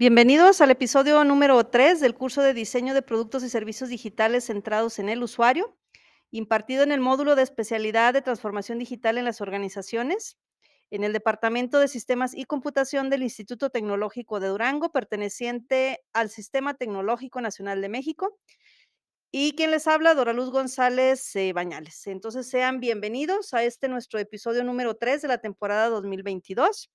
Bienvenidos al episodio número 3 del curso de diseño de productos y servicios digitales centrados en el usuario, impartido en el módulo de especialidad de transformación digital en las organizaciones, en el Departamento de Sistemas y Computación del Instituto Tecnológico de Durango, perteneciente al Sistema Tecnológico Nacional de México. Y quien les habla, Dora Luz González eh, Bañales. Entonces, sean bienvenidos a este nuestro episodio número 3 de la temporada 2022.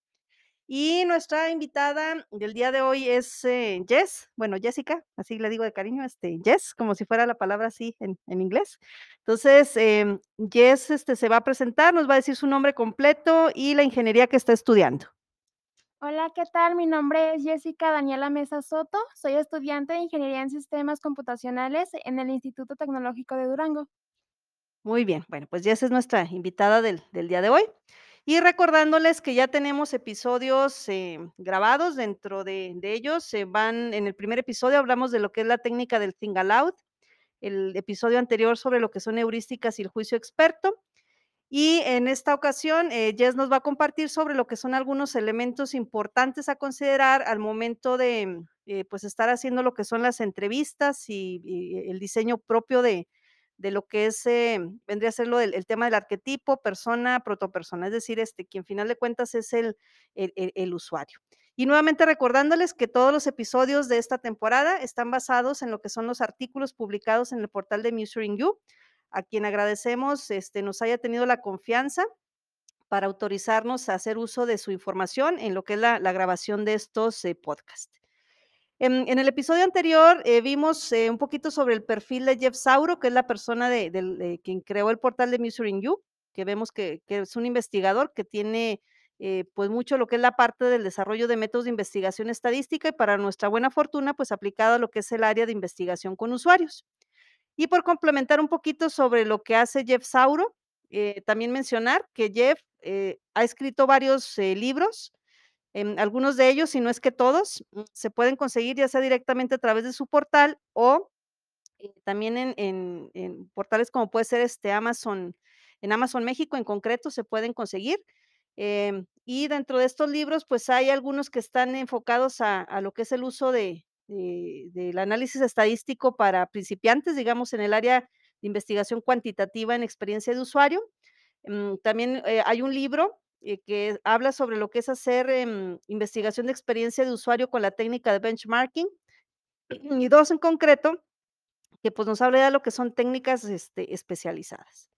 Y nuestra invitada del día de hoy es eh, Jess, bueno, Jessica, así le digo de cariño, este, Jess, como si fuera la palabra así en, en inglés. Entonces, em, Jess este, se va a presentar, nos va a decir su nombre completo y la ingeniería que está estudiando. Hola, ¿qué tal? Mi nombre es Jessica Daniela Mesa Soto. Soy estudiante de Ingeniería en Sistemas Computacionales en el Instituto Tecnológico de Durango. Muy bien, bueno, pues Jess es nuestra invitada del, del día de hoy. Y recordándoles que ya tenemos episodios eh, grabados, dentro de, de ellos se van, en el primer episodio hablamos de lo que es la técnica del think aloud, el episodio anterior sobre lo que son heurísticas y el juicio experto. Y en esta ocasión, eh, Jess nos va a compartir sobre lo que son algunos elementos importantes a considerar al momento de eh, pues estar haciendo lo que son las entrevistas y, y el diseño propio de, de lo que es, eh, vendría a ser lo del el tema del arquetipo, persona, protopersona, es decir, este, quien final de cuentas es el, el, usuario. Y nuevamente recordándoles que todos los episodios de esta temporada están basados en lo que son los artículos publicados en el portal de Musuring You, a quien agradecemos este, nos haya tenido la confianza para autorizarnos a hacer uso de su información en lo que es la, la grabación de estos eh, podcasts. En, en el episodio anterior eh, vimos eh, un poquito sobre el perfil de Jeff Sauro, que es la persona de, de quien creó el portal de Musuring You, que vemos que, es un investigador que tiene eh, pues mucho lo que es la parte del desarrollo de métodos de investigación estadística y para nuestra buena fortuna pues aplicado a lo que es el área de investigación con usuarios. Y por complementar un poquito sobre lo que hace Jeff Sauro, eh, también mencionar que Jeff eh, ha escrito varios eh, libros Em, algunos de ellos, si no es que todos, mm, se pueden conseguir ya sea directamente a través de su portal o eh, también en en en portales como puede ser, este, Amazon, en Amazon México en concreto se pueden conseguir. Em, y dentro de estos libros, pues, hay algunos que están enfocados a a lo que es el uso de de del análisis estadístico para principiantes, digamos, en el área de investigación cuantitativa en experiencia de usuario. Mm, también, eh, hay un libro, eh, que habla sobre lo que es hacer, em, investigación de experiencia de usuario con la técnica de benchmarking, y 2 en concreto, que, pues, nos habla de lo que son técnicas, este, especializadas.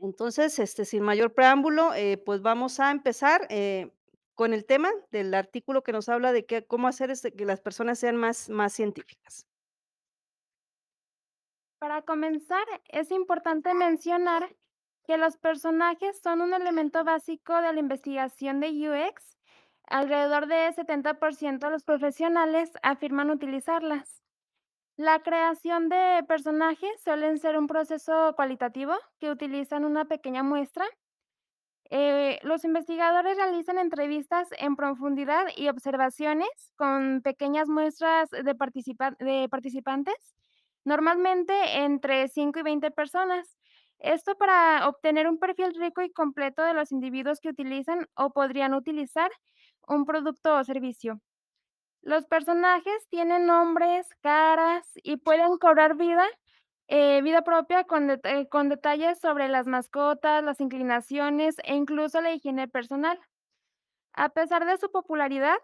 Entonces, este, sin mayor preámbulo, eh, pues, vamos a empezar, eh, con el tema del artículo que nos habla de que cómo hacer, este, que las personas sean más más científicas. Para comenzar, es importante mencionar que los personajes son un elemento básico de la investigación de UX. Alrededor de 70% de los profesionales afirman utilizarlas. La creación de personajes suelen ser un proceso cualitativo que utilizan una pequeña muestra Eh, los investigadores realizan entrevistas en profundidad y observaciones con pequeñas muestras de, de participantes, normalmente entre 5 y 20 personas. Esto para obtener un perfil rico y completo de los individuos que utilizan o podrían utilizar un producto o servicio. Los personajes tienen nombres, caras y pueden cobrar vida, eh, vida propia con, det- con detalles sobre las mascotas, las inclinaciones e incluso la higiene personal. A pesar de su popularidad,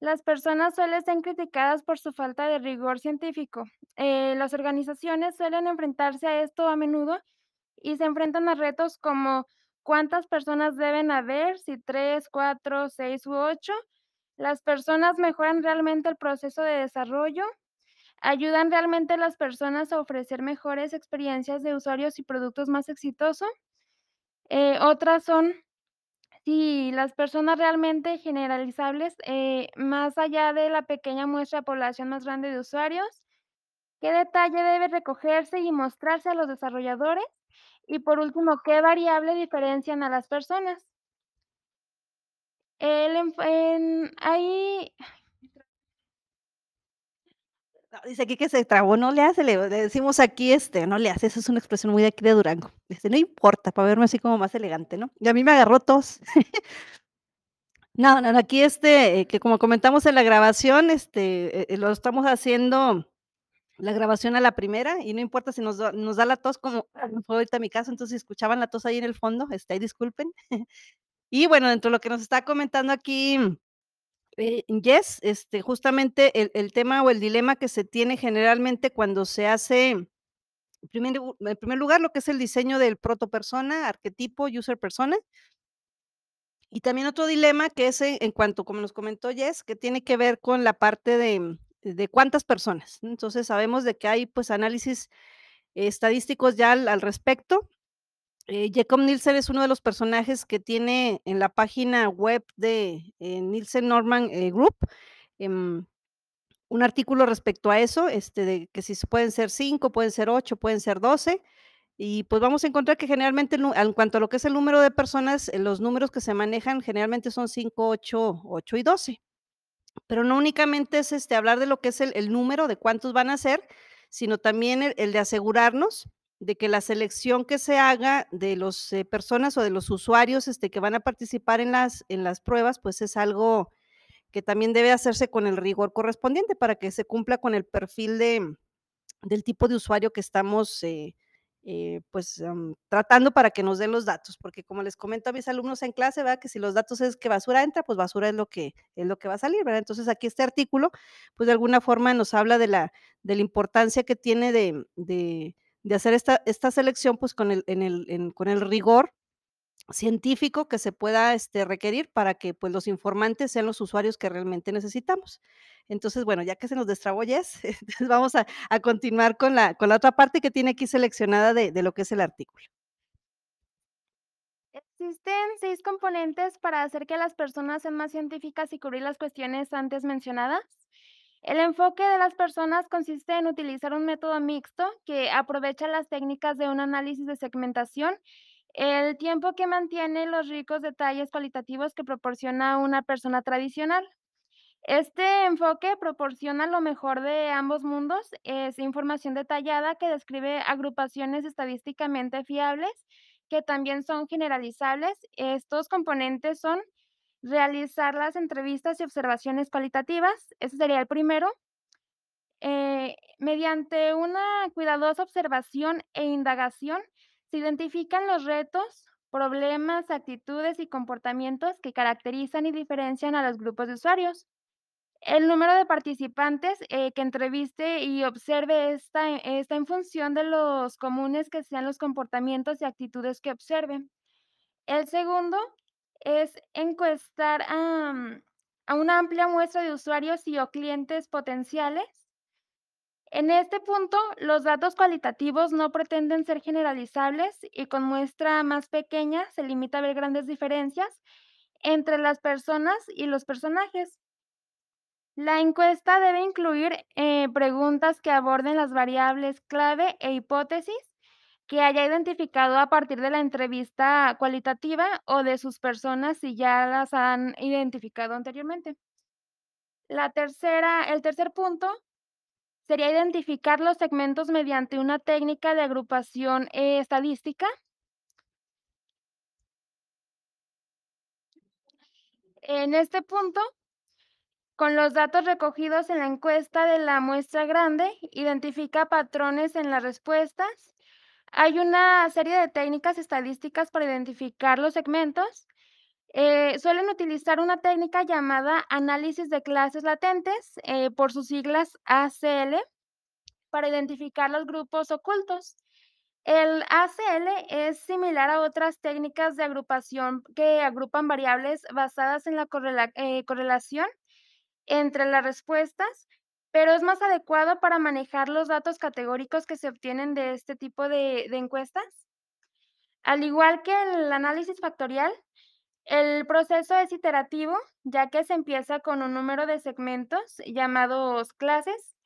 las personas suelen ser criticadas por su falta de rigor científico. Eh, las organizaciones suelen enfrentarse a esto a menudo y se enfrentan a retos como cuántas personas deben haber, si tres, cuatro, seis u ocho. Las personas mejoran realmente el proceso de desarrollo, ayudan realmente a las personas a ofrecer mejores experiencias de usuarios y productos más exitosos. Eh, otras son si las personas realmente generalizables, eh, más allá de la pequeña muestra de población más grande de usuarios, qué detalle debe recogerse y mostrarse a los desarrolladores y por último, qué variable diferencian a las personas. El en ahí dice aquí que se trabó, no le hace, le decimos aquí, este, no le hace, esa es una expresión muy de aquí de Durango. Dice: "No importa", para verme así como más elegante, ¿no? Y a mí me agarró tos. No, no, no, aquí, este, eh, que como comentamos en la grabación, este, eh eh, lo estamos haciendo la grabación a la primera, y no importa si nos nos da la tos, como fue ahorita mi caso, entonces, escuchaban la tos ahí en el fondo, este, disculpen. Y bueno, dentro de lo que nos está comentando aquí, eh, Jess, este, justamente el el tema o el dilema que se tiene generalmente cuando se hace, en primer en primer lugar, lo que es el diseño del proto persona, arquetipo, user persona. Y también otro dilema que es, eh, en cuanto, como nos comentó Jess, que tiene que ver con la parte de de cuántas personas. Entonces, sabemos de que hay, pues, análisis estadísticos ya al respecto. Eh, Jakob Nielsen es uno de los personajes que tiene en la página web de, eh, Nielsen Norman, eh, Group, em, un artículo respecto a eso, este, de que si pueden ser 5, pueden ser 8, pueden ser 12, y pues, vamos a encontrar que generalmente, en cuanto a lo que es el número de personas, eh, los números que se manejan generalmente son 5, 8, 8 y 12. Pero no únicamente es, este, hablar de lo que es el el número de cuántos van a ser, sino también el de asegurarnos de que la selección que se haga de los, eh, personas o de los usuarios, este, que van a participar en las en las pruebas, pues, es algo que también debe hacerse con el rigor correspondiente para que se cumpla con el perfil de del tipo de usuario que estamos, eh eh, pues, em, tratando para que nos den los datos, porque como les comento a mis alumnos en clase, ¿verdad? Que si los datos es que basura entra, pues, basura es lo que es lo que va a salir, ¿verdad? Entonces, aquí este artículo, pues, de alguna forma nos habla de la de la importancia que tiene de de de hacer esta esta selección, pues, con el en el en con el rigor científico que se pueda, este, requerir para que, pues, los informantes sean los usuarios que realmente necesitamos. Entonces, bueno, ya que se nos destrabó Jess, entonces, vamos a a continuar con la con la otra parte que tiene aquí seleccionada de de lo que es el artículo. Existen 6 componentes para hacer que las personas sean más científicas y cubrir las cuestiones antes mencionadas. El enfoque de las personas consiste en utilizar un método mixto que aprovecha las técnicas de un análisis de segmentación, el tiempo que mantiene los ricos detalles cualitativos que proporciona una persona tradicional. Este enfoque proporciona lo mejor de ambos mundos, es información detallada que describe agrupaciones estadísticamente fiables, que también son generalizables. Estos componentes son realizar las entrevistas y observaciones cualitativas, ese sería el primero. Eh, mediante una cuidadosa observación e indagación, se identifican los retos, problemas, actitudes y comportamientos que caracterizan y diferencian a los grupos de usuarios. El número de participantes, eh, que entreviste y observe está está en función de los comunes que sean los comportamientos y actitudes que observen. El segundo es encuestar, a una amplia muestra de usuarios y o clientes potenciales. En este punto, los datos cualitativos no pretenden ser generalizables y con muestra más pequeña se limita a ver grandes diferencias entre las personas y los personajes. La encuesta debe incluir, eh, preguntas que aborden las variables clave e hipótesis que haya identificado a partir de la entrevista cualitativa o de sus personas, si ya las han identificado anteriormente. La tercera el tercer punto sería identificar los segmentos mediante una técnica de agrupación estadística. En este punto con los datos recogidos en la encuesta de la muestra grande, identifica patrones en las respuestas. Hay una serie de técnicas estadísticas para identificar los segmentos. Eh, suelen utilizar una técnica llamada análisis de clases latentes, eh, por sus siglas ACL, para identificar los grupos ocultos. El ACL es similar a otras técnicas de agrupación que agrupan variables basadas en la eh, correlación entre las respuestas, pero es más adecuado para manejar los datos categóricos que se obtienen de este tipo de encuestas. Al igual que el análisis factorial, el proceso es iterativo, ya que se empieza con un número de segmentos llamados clases,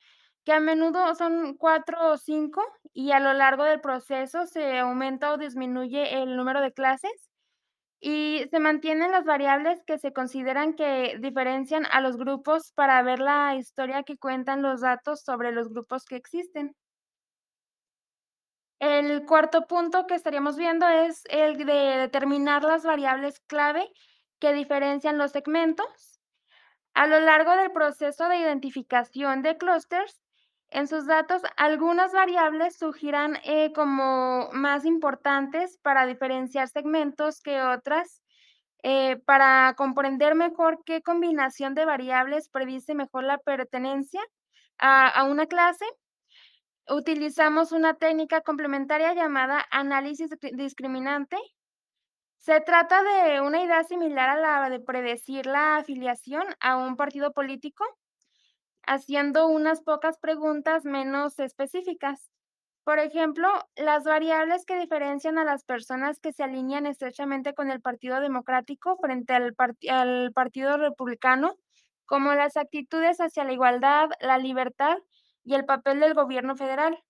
que a menudo son 4 o 5, y a lo largo del proceso se aumenta o disminuye el número de clases, y se mantienen las variables que se consideran que diferencian a los grupos para ver la historia que cuentan los datos sobre los grupos que existen. El cuarto punto que estaríamos viendo es el de determinar las variables clave que diferencian los segmentos. A lo largo del proceso de identificación de clústeres, en sus datos, algunas variables surgirán eh, como más importantes para diferenciar segmentos que otras, eh, para comprender mejor qué combinación de variables predice mejor la pertenencia a una clase. Utilizamos una técnica complementaria llamada análisis discri- discriminante. Se trata de una idea similar a la de predecir la afiliación a un partido político haciendo unas pocas preguntas menos específicas. Por ejemplo, las variables que diferencian a las personas que se alinean estrechamente con el Partido Democrático frente al Partido Republicano, como las actitudes hacia la igualdad, la libertad y el papel del gobierno federal.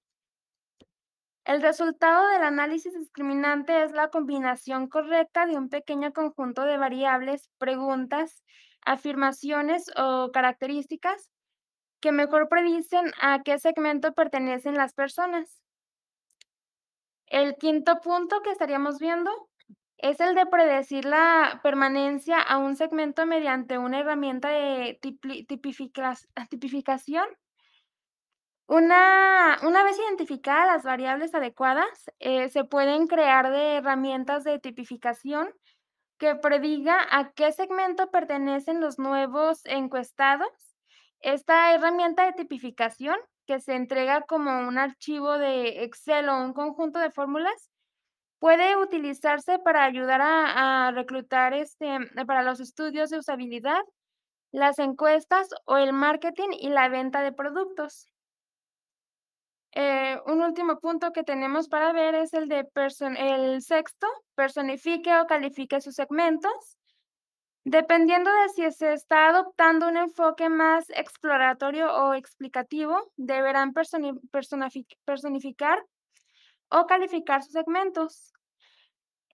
El resultado del análisis discriminante es la combinación correcta de un pequeño conjunto de variables, preguntas, afirmaciones o características que mejor predicen a qué segmento pertenecen las personas. El quinto punto que estaríamos viendo es el de predecir la permanencia a un segmento mediante una herramienta de tipificación. Una, una vez identificadas las variables adecuadas, eh, se pueden crear de herramientas de tipificación que prediga a qué segmento pertenecen los nuevos encuestados. Esta herramienta de tipificación, que se entrega como un archivo de Excel o un conjunto de fórmulas, puede utilizarse para ayudar a, a reclutar este, para los estudios de usabilidad, las encuestas o el marketing y la venta de productos. Eh, un último punto que tenemos para ver es el de person el sexto, personifique o califique sus segmentos. Dependiendo de si se está adoptando un enfoque más exploratorio o explicativo, deberán personificar o calificar sus segmentos.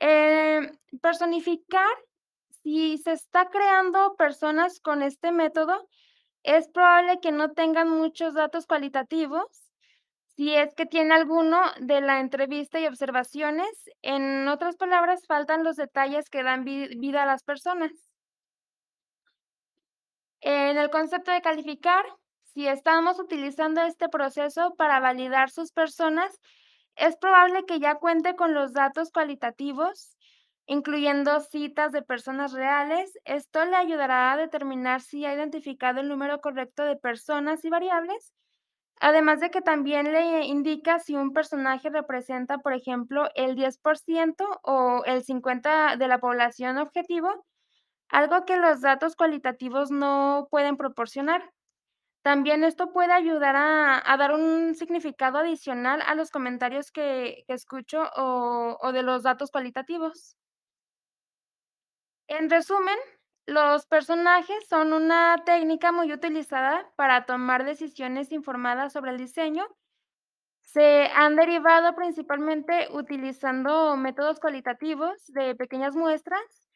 Eh, personificar, si se está creando personas con este método, es probable que no tengan muchos datos cualitativos, si es que tiene alguno de la entrevista y observaciones. En otras palabras, faltan los detalles que dan vi vida a las personas. En el concepto de calificar, si estamos utilizando este proceso para validar sus personas, es probable que ya cuente con los datos cualitativos, incluyendo citas de personas reales. Esto le ayudará a determinar si ha identificado el número correcto de personas y variables, además de que también le indica si un personaje representa, por ejemplo, el 10% o el 50% de la población objetivo algo que los datos cualitativos no pueden proporcionar. También esto puede ayudar a, dar un significado adicional a los comentarios que, escucho o de los datos cualitativos. En resumen, los personajes son una técnica muy utilizada para tomar decisiones informadas sobre el diseño. Se han derivado principalmente utilizando métodos cualitativos de pequeñas muestras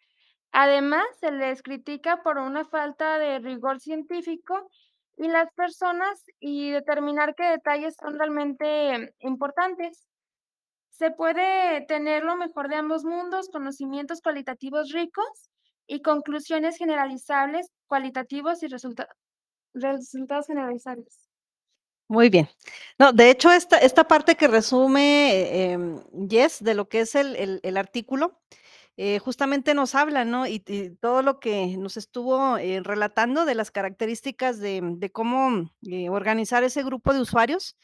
Además, se les critica por una falta de rigor científico y las personas y determinar qué detalles son realmente importantes. Se puede tener lo mejor de ambos mundos, conocimientos cualitativos ricos y conclusiones generalizables, cualitativos y resulta- resultados generalizables. Muy bien. No, de hecho, esta esta parte que resume, em, Jess, de lo que es el el el artículo, eh, justamente nos habla, ¿no? Y y todo lo que nos estuvo, eh, relatando de las características de de cómo, eh, organizar ese grupo de usuarios,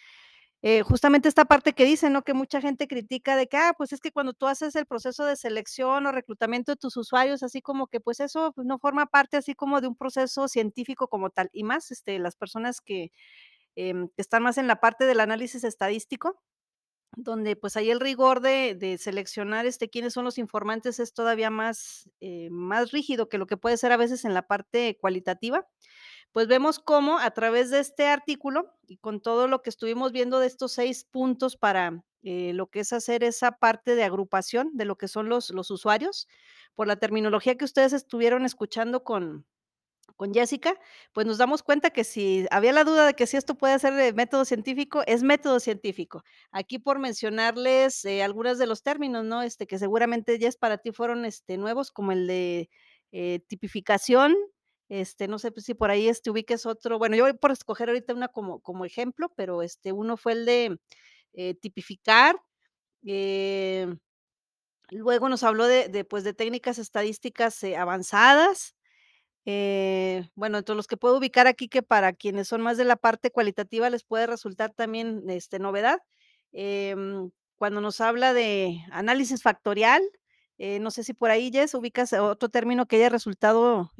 eh, justamente esta parte que dice, ¿no? Que mucha gente critica de que, ah, pues es que cuando tú haces el proceso de selección o reclutamiento de tus usuarios, así como que, pues eso, no forma parte así como de un proceso científico como tal, y más, este, las personas que em, están más en la parte del análisis estadístico, donde pues ahí el rigor de, de seleccionar este, quiénes son los informantes es todavía más, eh, más rígido que lo que puede ser a veces en la parte cualitativa. Pues vemos cómo a través de este artículo y con todo lo que estuvimos viendo de estos seis puntos para eh, lo que es hacer esa parte de agrupación de lo que son los, los usuarios, por la terminología que ustedes estuvieron escuchando con, con Jessica, pues nos damos cuenta que si había la duda de que si esto puede ser de método científico, es método científico. Aquí por mencionarles eh, algunos de los términos, ¿no? Este, que seguramente ya es para ti fueron este, nuevos, como el de eh, tipificación, este, no sé, pues, si por ahí, este, ubiques otro, bueno, yo voy por escoger ahorita una como como ejemplo, pero, este, uno fue el de, eh, tipificar, eh, luego nos habló de de, pues, de técnicas estadísticas, eh, avanzadas, bueno, entre los que puedo ubicar aquí, que para quienes son más de la parte cualitativa les puede resultar también, este, novedad, em, cuando nos habla de análisis factorial, no sé si por ahí, Jess, ubicas otro término que haya resultado,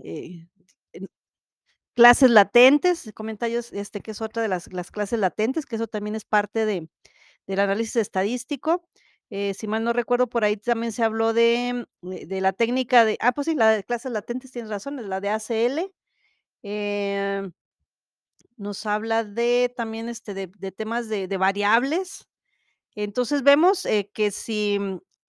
clases latentes, comenta ellos, este, que es otra de las las clases latentes, que eso también es parte de del análisis estadístico, eh, si mal no recuerdo, por ahí también se habló de de la técnica de ah, pues sí, la de clases latentes, tienes razón, es la de ACL, em nos habla de también, este, de temas de variables. Entonces, vemos, eh, que si,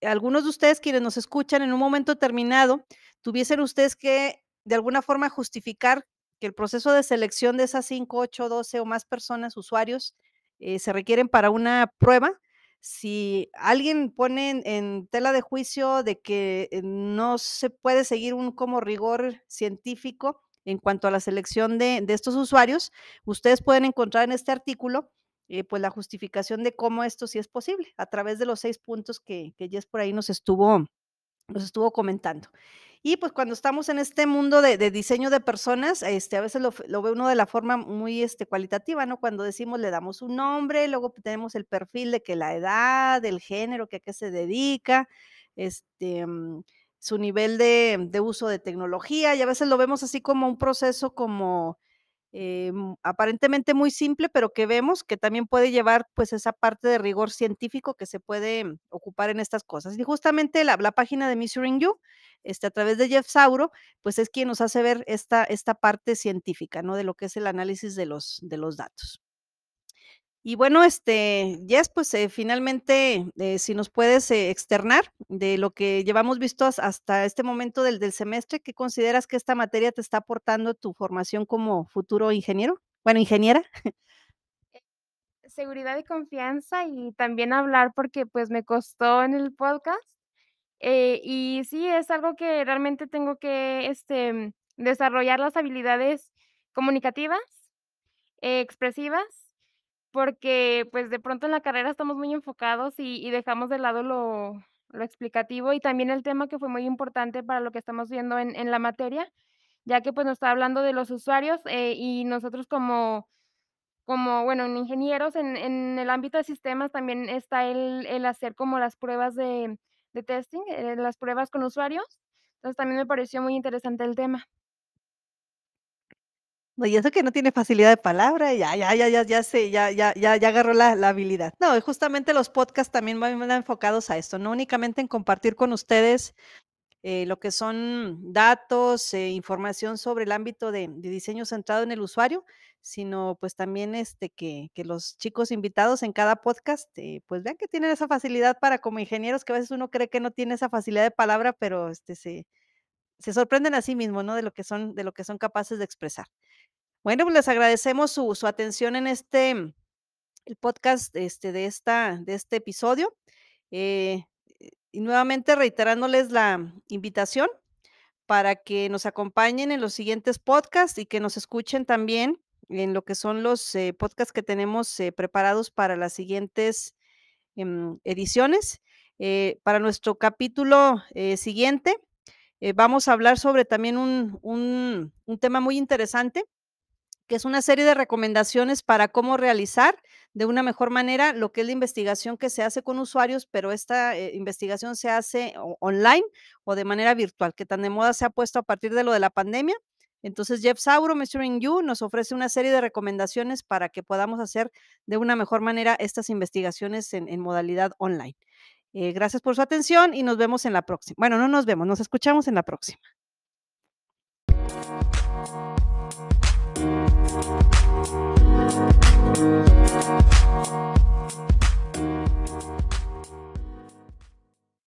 algunos de ustedes, quienes nos escuchan, en un momento determinado, tuviesen ustedes que, de alguna forma, justificar que el proceso de selección de esas 5, 8, 12 o más personas, usuarios, eh, se requieren para una prueba, si alguien pone en tela de juicio de que, eh, no se puede seguir un como rigor científico en cuanto a la selección de de estos usuarios, ustedes pueden encontrar en este artículo, eh, pues, la justificación de cómo esto sí es posible, a través de los 6 puntos que que Jess por ahí nos estuvo nos estuvo comentando. Y, pues, cuando estamos en este mundo de diseño de personas, este, a veces lo ve uno de la forma muy, este, cualitativa, ¿no? Cuando decimos, le damos un nombre, luego tenemos el perfil de que la edad, el género, que a qué se dedica, este, mm, su nivel de uso de tecnología, y a veces lo vemos así como un proceso como, em, aparentemente muy simple, pero que vemos que también puede llevar, pues, esa parte de rigor científico que se puede ocupar en estas cosas. Y justamente la la página de Measuring You, este, a través de Jeff Sauro, pues, es quien nos hace ver esta esta parte científica, ¿no? De lo que es el análisis de los de los datos. Y bueno, este, Jess, pues, eh, finalmente, eh, si nos puedes, eh, externar de lo que llevamos vistos hasta este momento del del semestre, ¿qué consideras que esta materia te está aportando tu formación como futuro ingeniero? Bueno, ingeniera. Eh, seguridad y confianza, y también hablar porque, pues, me costó en el podcast, y sí, es algo que realmente tengo que, este, desarrollar las habilidades comunicativas, expresivas, porque, pues, de pronto en la carrera estamos muy enfocados y dejamos de lado lo explicativo, y también el tema que fue muy importante para lo que estamos viendo en la materia, ya que, pues, nos está hablando de los usuarios, eh, y nosotros como como, bueno, en ingenieros, en el ámbito de sistemas también está el el hacer como las pruebas de de testing, eh, las pruebas con usuarios. Entonces, también me pareció muy interesante el tema. Y eso que no tiene facilidad de palabra, ya ya ya ya ya sé, ya ya ya ya agarró la la habilidad. No, justamente los podcasts también van enfocados a esto, no únicamente en compartir con ustedes, eh, lo que son datos, eh, información sobre el ámbito de de diseño centrado en el usuario, sino, pues, también, este, que que los chicos invitados en cada podcast, eh, pues, vean que tienen esa facilidad para como ingenieros, que a veces uno cree que no tiene esa facilidad de palabra, pero, este, se se sorprenden a sí mismos, ¿no? De lo que son de lo que son capaces de expresar. Bueno, pues, les agradecemos su su atención en este, el podcast, este, de esta de este episodio, eh, y nuevamente reiterándoles la invitación para que nos acompañen en los siguientes podcasts y que nos escuchen también en lo que son los, eh, podcasts que tenemos, eh, preparados para las siguientes, em, ediciones. Eh, para nuestro capítulo, eh, siguiente, eh, vamos a hablar sobre también un un un tema muy interesante, que es una serie de recomendaciones para cómo realizar de una mejor manera lo que es la investigación que se hace con usuarios, pero esta, eh, investigación se hace online o de manera virtual, que tan de moda se ha puesto a partir de lo de la pandemia. Entonces, Jeff Sauro, Measuring You, nos ofrece una serie de recomendaciones para que podamos hacer de una mejor manera estas investigaciones en en modalidad online. Eh, gracias por su atención y nos vemos en la próxima. Bueno, no nos vemos, nos escuchamos en la próxima. Thank you.